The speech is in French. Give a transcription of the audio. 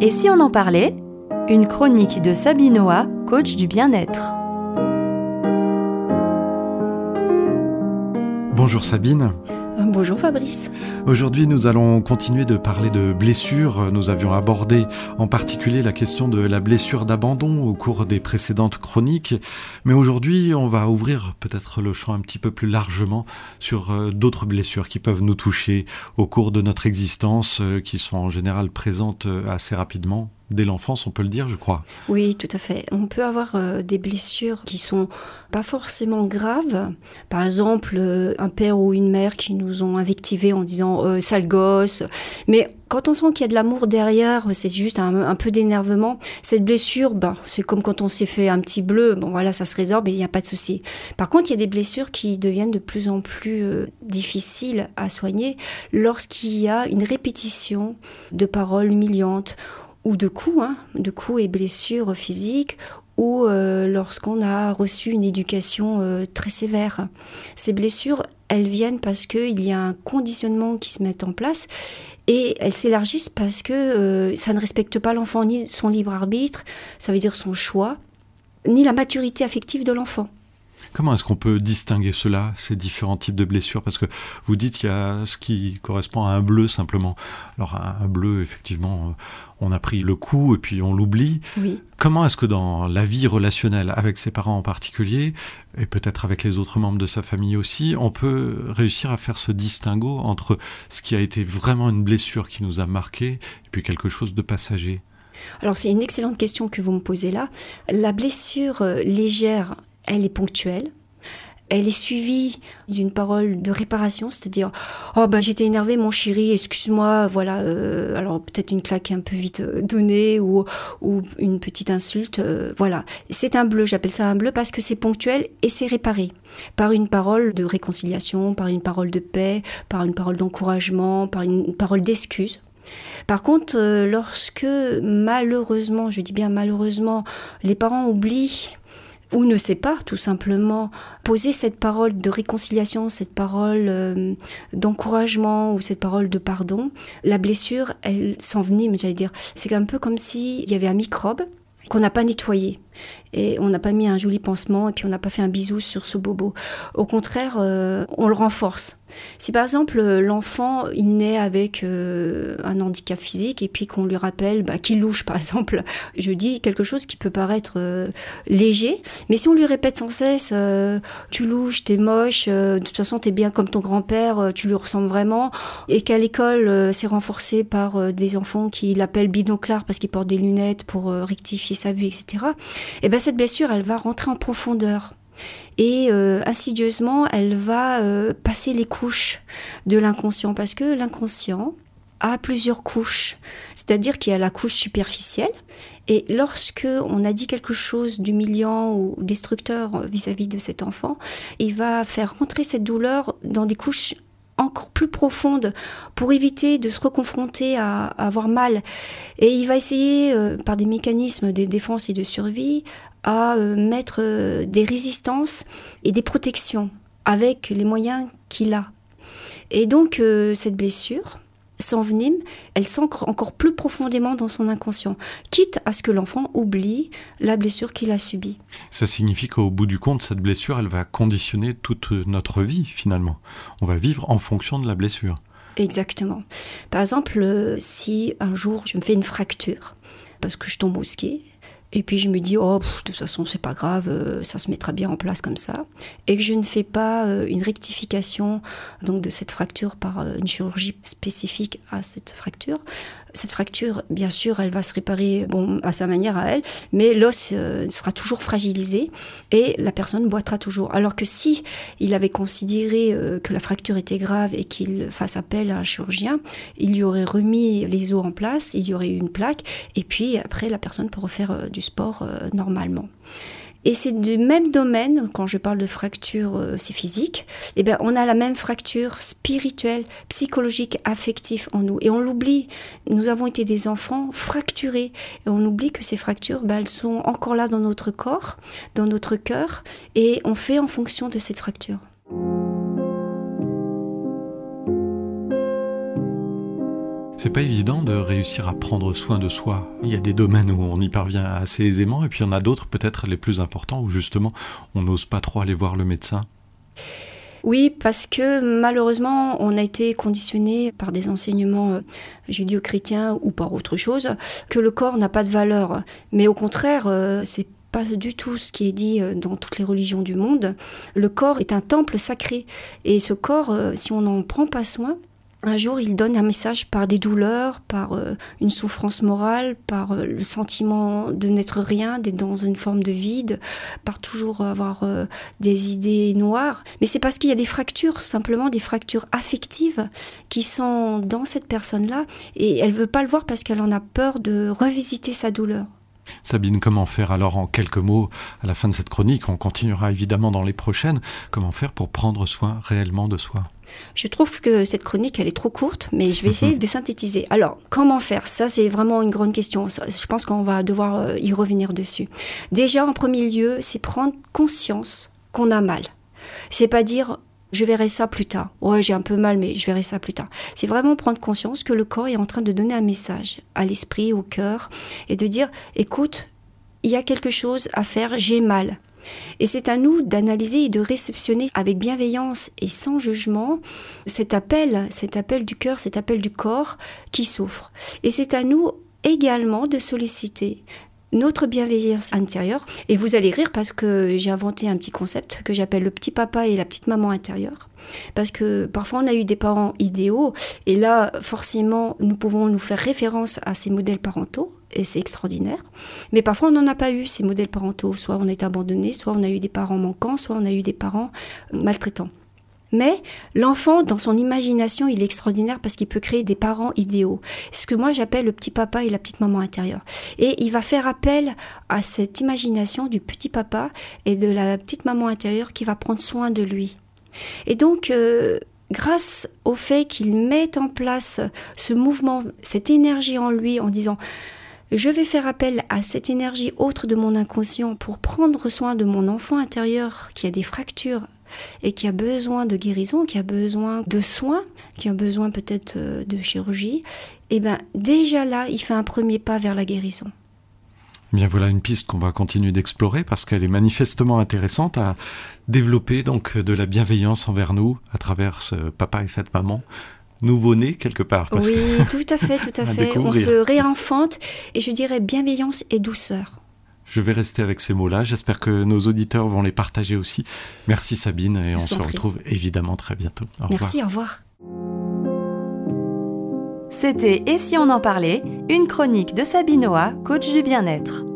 Et si on en parlait? Une chronique de Sabinoa, coach du bien-être. Bonjour Sabine. Euh, bonjour Fabrice. Aujourd'hui, nous allons continuer de parler de blessures. Nous avions abordé en particulier la question de la blessure d'abandon au cours des précédentes chroniques. Mais aujourd'hui, on va ouvrir peut-être le champ un petit peu plus largement sur euh, d'autres blessures qui peuvent nous toucher au cours de notre existence, euh, qui sont en général présentes assez rapidement dès l'enfance, on peut le dire, je crois. Oui, tout à fait. On peut avoir euh, des blessures qui sont pas forcément graves. Par exemple, euh, un père ou une mère qui nous ont invectivés en disant euh, sale gosse. Mais quand on sent qu'il y a de l'amour derrière, c'est juste un, peu d'énervement. Cette blessure, bah, c'est comme quand on s'est fait un petit bleu. Bon, voilà, ça se résorbe et il n'y a pas de souci. Par contre, il y a des blessures qui deviennent de plus en plus difficiles à soigner lorsqu'il y a une répétition de paroles humiliantes ou de coups, hein, de coups et blessures physiques, ou euh, lorsqu'on a reçu une éducation euh, très sévère. Ces blessures, elles viennent parce qu'il y a un conditionnement qui se met en place et elles s'élargissent parce que euh, ça ne respecte pas l'enfant ni son libre arbitre, ça veut dire son choix, ni la maturité affective de l'enfant. Comment est-ce qu'on peut distinguer cela, ces différents types de blessures? Parce que vous dites qu'il y a ce qui correspond à un bleu simplement. Alors un, bleu, effectivement, euh, on a pris le coup et puis on l'oublie. Oui. Comment est-ce que dans la vie relationnelle, avec ses parents en particulier, et peut-être avec les autres membres de sa famille aussi, on peut réussir à faire ce distinguo entre ce qui a été vraiment une blessure qui nous a marqué et puis quelque chose de passager? Alors c'est une excellente question que vous me posez là. La blessure euh, légère elle est ponctuelle. Elle est suivie d'une parole de réparation, c'est-à-dire oh ben j'étais énervée mon chéri, excuse-moi, voilà, euh, alors peut-être une claque un peu vite euh, donnée ou, ou une petite insulte, euh, voilà. C'est un bleu, j'appelle ça un bleu parce que c'est ponctuel et c'est réparé par une parole de réconciliation, par une parole de paix, par une parole d'encouragement, par une parole d'excuse. Par contre, lorsque malheureusement, je dis bien malheureusement, les parents oublient ou ne sait pas tout simplement poser cette parole de réconciliation, cette parole euh, d'encouragement ou cette parole de pardon, la blessure, elle s'envenime, j'allais dire. C'est un peu comme s'il y avait un microbe qu'on n'a pas nettoyé et on n'a pas mis un joli pansement et puis on n'a pas fait un bisou sur ce bobo. Au contraire, euh, on le renforce. Si par exemple l'enfant il naît avec euh, un handicap physique et puis qu'on lui rappelle bah, qu'il louche par exemple, je dis quelque chose qui peut paraître euh, léger, mais si on lui répète sans cesse tu louches, t'es moche, de toute façon t'es bien comme ton grand-père, tu lui ressembles vraiment, et qu'à l'école c'est renforcé par des enfants qui l'appellent binoclard parce qu'il porte des lunettes pour rectifier sa vue, etc. Et ben cette blessure, elle va rentrer en profondeur. Et euh, insidieusement, elle va euh, passer les couches de l'inconscient, parce que l'inconscient a plusieurs couches. C'est-à-dire qu'il y a la couche superficielle, et lorsque on a dit quelque chose d'humiliant ou destructeur vis-à-vis de cet enfant, il va faire rentrer cette douleur dans des couches encore plus profondes pour éviter de se reconfronter à, avoir mal. Et il va essayer, euh, par des mécanismes de défense et de survie, à euh, mettre euh, des résistances et des protections avec les moyens qu'il a. Et donc cette blessure s'envenime, elle s'ancre encore plus profondément dans son inconscient, quitte à ce que l'enfant oublie la blessure qu'il a subie. Ça signifie qu'au bout du compte, cette blessure, elle va conditionner toute notre vie finalement. On va vivre en fonction de la blessure. Exactement. Par exemple, si un jour je me fais une fracture, parce que je tombe au ski, et puis je me dis, oh, de toute façon, c'est pas grave, euh, ça se mettra bien en place comme ça. Et que je ne fais pas euh, une rectification donc, de cette fracture par euh, une chirurgie spécifique à cette fracture. Cette fracture, bien sûr, elle va se réparer bon, à sa manière à elle, mais l'os sera toujours fragilisé et la personne boitera toujours. Alors que si il avait considéré que la fracture était grave et qu'il fasse appel à un chirurgien, il lui aurait remis les os en place, il y aurait eu une plaque, et puis après la personne pourrait refaire du sport euh, normalement. Et c'est du même domaine, quand je parle de fracture, euh, c'est physique, eh bien, on a la même fracture spirituelle, psychologique, affective en nous. Et on l'oublie. Nous avons été des enfants fracturés. Et on oublie que ces fractures, ben, elles sont encore là dans notre corps, dans notre cœur, et on fait en fonction de cette fracture. C'est pas évident de réussir à prendre soin de soi. Il y a des domaines où on y parvient assez aisément, et puis il y en a d'autres, peut-être les plus importants, où justement on n'ose pas trop aller voir le médecin. Oui, parce que malheureusement, on a été conditionné par des enseignements euh, judéo-chrétiens ou par autre chose, que le corps n'a pas de valeur. Mais au contraire, euh, c'est pas du tout ce qui est dit euh, dans toutes les religions du monde. Le corps est un temple sacré. Et ce corps, si on n'en prend pas soin, un jour, il donne un message par des douleurs, par euh, une souffrance morale, par euh, le sentiment de n'être rien, d'être dans une forme de vide, par toujours avoir euh, des idées noires. Mais c'est parce qu'il y a des fractures, simplement des fractures affectives qui sont dans cette personne-là, et elle veut pas le voir parce qu'elle en a peur de revisiter sa douleur. Sabine, comment faire alors en quelques mots à la fin de cette chronique? On continuera évidemment dans les prochaines. Comment faire pour prendre soin réellement de soi? Je trouve que cette chronique, elle est trop courte, mais je vais essayer de synthétiser. Alors, comment faire? Ça, c'est vraiment une grande question. Je pense qu'on va devoir euh, y revenir dessus. Déjà, en premier lieu, c'est prendre conscience qu'on a mal. C'est pas dire je verrai ça plus tard. Ouais, j'ai un peu mal, mais je verrai ça plus tard. C'est vraiment prendre conscience que le corps est en train de donner un message à l'esprit, au cœur, et de dire écoute, il y a quelque chose à faire, j'ai mal. Et c'est à nous d'analyser et de réceptionner avec bienveillance et sans jugement cet appel, cet appel du cœur, cet appel du corps qui souffre. Et c'est à nous également de solliciter notre bienveillance intérieure. Et vous allez rire parce que j'ai inventé un petit concept que j'appelle le petit papa et la petite maman intérieure. Parce que parfois on a eu des parents idéaux et là forcément nous pouvons nous faire référence à ces modèles parentaux et c'est extraordinaire. Mais parfois on n'en a pas eu ces modèles parentaux. Soit on est abandonné, soit on a eu des parents manquants, soit on a eu des parents maltraitants. Mais l'enfant, dans son imagination, il est extraordinaire parce qu'il peut créer des parents idéaux. Ce que moi j'appelle le petit papa et la petite maman intérieure. Et il va faire appel à cette imagination du petit papa et de la petite maman intérieure qui va prendre soin de lui. Et donc, euh, grâce au fait qu'il mette en place ce mouvement, cette énergie en lui en disant je vais faire appel à cette énergie autre de mon inconscient pour prendre soin de mon enfant intérieur qui a des fractures et qui a besoin de guérison, qui a besoin de soins, qui a besoin peut-être euh, de chirurgie, eh bien déjà là, il fait un premier pas vers la guérison. Bien voilà une piste qu'on va continuer d'explorer parce qu'elle est manifestement intéressante à développer donc de la bienveillance envers nous à travers ce papa et cette maman nouveau-né quelque part. oui, tout à fait, tout à fait. On se réinfante et je dirais bienveillance et douceur. Je vais rester avec ces mots-là. J'espère que nos auditeurs vont les partager aussi. Merci Sabine et on se retrouve évidemment très bientôt. Merci, au revoir. C'était Et si on en parlait Une chronique de Sabine coach du bien-être.